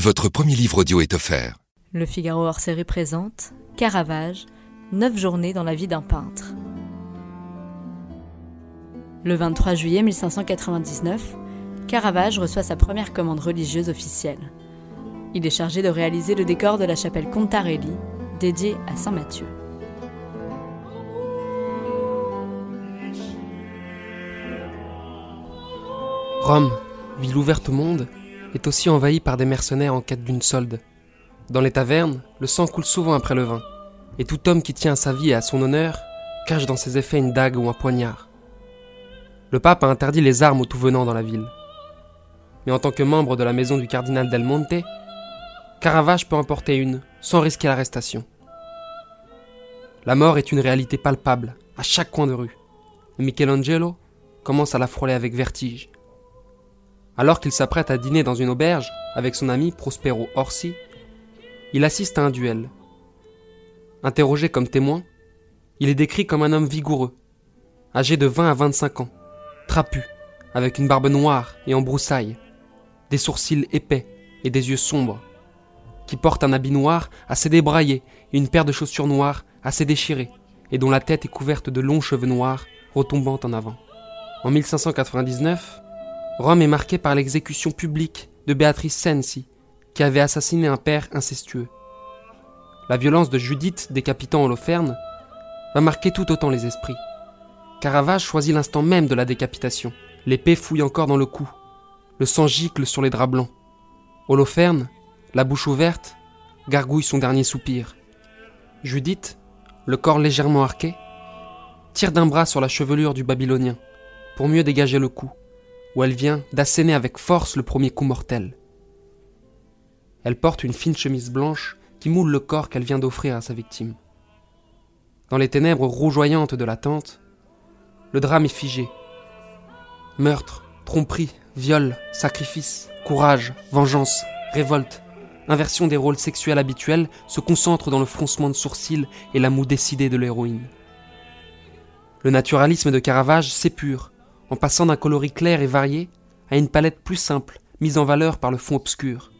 Votre premier livre audio est offert. Le Figaro hors série présente Caravage, 9 journées dans la vie d'un peintre. Le 23 juillet 1599, Caravage reçoit sa première commande religieuse officielle. Il est chargé de réaliser le décor de la chapelle Contarelli, dédiée à Saint Matthieu. Rome, ville ouverte au monde, est aussi envahie par des mercenaires en quête d'une solde. Dans les tavernes, le sang coule souvent après le vin, et tout homme qui tient à sa vie et à son honneur cache dans ses effets une dague ou un poignard. Le pape a interdit les armes aux tout venants dans la ville. Mais en tant que membre de la maison du cardinal Del Monte, Caravage peut en porter une sans risquer l'arrestation. La mort est une réalité palpable à chaque coin de rue, Michelangelo commence à la frôler avec vertige. Alors qu'il s'apprête à dîner dans une auberge avec son ami Prospero Orsi, il assiste à un duel. Interrogé comme témoin, il est décrit comme un homme vigoureux, âgé de 20 à 25 ans, trapu, avec une barbe noire et en broussailles, des sourcils épais et des yeux sombres, qui porte un habit noir assez débraillé et une paire de chaussures noires assez déchirées, et dont la tête est couverte de longs cheveux noirs retombant en avant. En 1599, Rome est marquée par l'exécution publique de Béatrice Cenci, qui avait assassiné un père incestueux. La violence de Judith décapitant Holoferne va marquer tout autant les esprits. Caravage choisit l'instant même de la décapitation. L'épée fouille encore dans le cou. Le sang gicle sur les draps blancs. Holoferne, la bouche ouverte, gargouille son dernier soupir. Judith, le corps légèrement arqué, tire d'un bras sur la chevelure du Babylonien pour mieux dégager le cou, où elle vient d'asséner avec force le premier coup mortel. Elle porte une fine chemise blanche qui moule le corps qu'elle vient d'offrir à sa victime. Dans les ténèbres rougeoyantes de la tente, le drame est figé. Meurtre, tromperie, viol, sacrifice, courage, vengeance, révolte, inversion des rôles sexuels habituels se concentrent dans le froncement de sourcils et la moue décidée de l'héroïne. Le naturalisme de Caravage s'épure en passant d'un coloris clair et varié à une palette plus simple, mise en valeur par le fond obscur.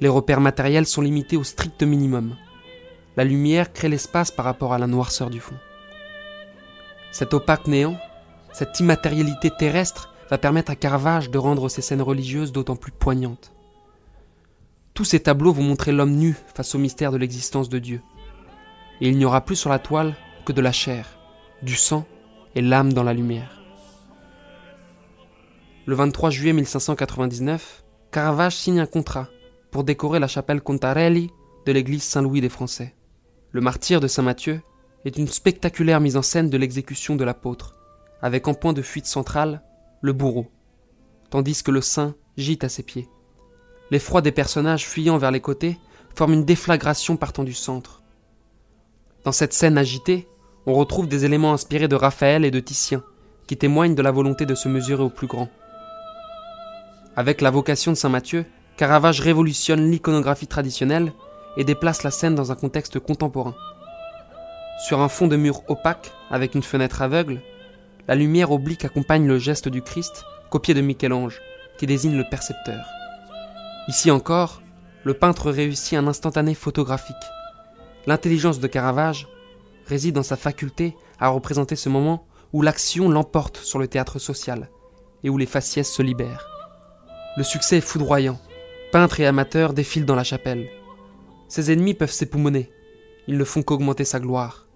Les repères matériels sont limités au strict minimum. La lumière crée l'espace par rapport à la noirceur du fond. Cet opaque néant, cette immatérialité terrestre va permettre à Caravage de rendre ses scènes religieuses d'autant plus poignantes. Tous ces tableaux vont montrer l'homme nu face au mystère de l'existence de Dieu. Et il n'y aura plus sur la toile que de la chair, du sang et l'âme dans la lumière. Le 23 juillet 1599, Caravage signe un contrat pour décorer la chapelle Contarelli de l'église Saint-Louis des Français. Le martyr de Saint Matthieu est une spectaculaire mise en scène de l'exécution de l'apôtre, avec en point de fuite centrale le bourreau, tandis que le saint gîte à ses pieds. L'effroi des personnages fuyant vers les côtés forme une déflagration partant du centre. Dans cette scène agitée, on retrouve des éléments inspirés de Raphaël et de Titien, qui témoignent de la volonté de se mesurer au plus grand. Avec la vocation de Saint Matthieu, Caravage révolutionne l'iconographie traditionnelle et déplace la scène dans un contexte contemporain. Sur un fond de mur opaque, avec une fenêtre aveugle, la lumière oblique accompagne le geste du Christ, copié de Michel-Ange, qui désigne le percepteur. Ici encore, le peintre réussit un instantané photographique. L'intelligence de Caravage réside dans sa faculté à représenter ce moment où l'action l'emporte sur le théâtre social et où les faciès se libèrent. Le succès est foudroyant, Peintres et amateurs défilent dans la chapelle. Ses ennemis peuvent s'époumoner. Ils ne font qu'augmenter sa gloire.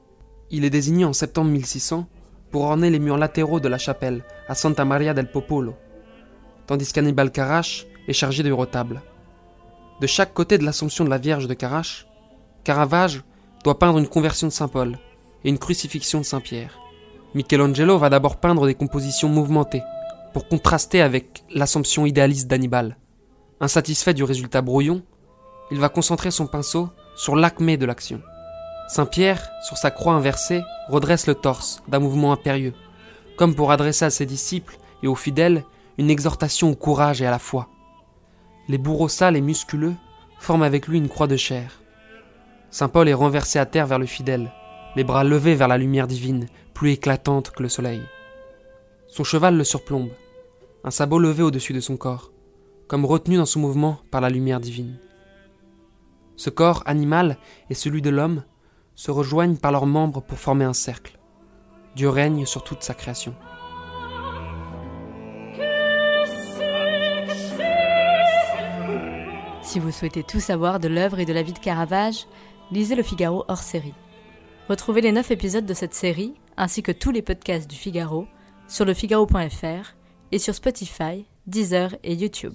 Il est désigné en septembre 1600 pour orner les murs latéraux de la chapelle à Santa Maria del Popolo, tandis qu'Annibal Carache est chargé du retable. De chaque côté de l'Assomption de la Vierge de Carache, Caravage doit peindre une conversion de Saint Paul et une crucifixion de Saint Pierre. Michelangelo va d'abord peindre des compositions mouvementées pour contraster avec l'Assomption idéaliste d'Hannibal. Insatisfait du résultat brouillon, il va concentrer son pinceau sur l'acmé de l'action. Saint Pierre, sur sa croix inversée, redresse le torse d'un mouvement impérieux, comme pour adresser à ses disciples et aux fidèles une exhortation au courage et à la foi. Les bourreaux sales et musculeux forment avec lui une croix de chair. Saint Paul est renversé à terre vers le fidèle, les bras levés vers la lumière divine, plus éclatante que le soleil. Son cheval le surplombe, un sabot levé au-dessus de son corps, comme retenu dans son mouvement par la lumière divine. Ce corps animal et celui de l'homme se rejoignent par leurs membres pour former un cercle. Dieu règne sur toute sa création. Si vous souhaitez tout savoir de l'œuvre et de la vie de Caravage, lisez Le Figaro hors série. Retrouvez les 9 épisodes de cette série, ainsi que tous les podcasts du Figaro, sur lefigaro.fr et sur Spotify, Deezer et YouTube.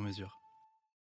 sur mesure.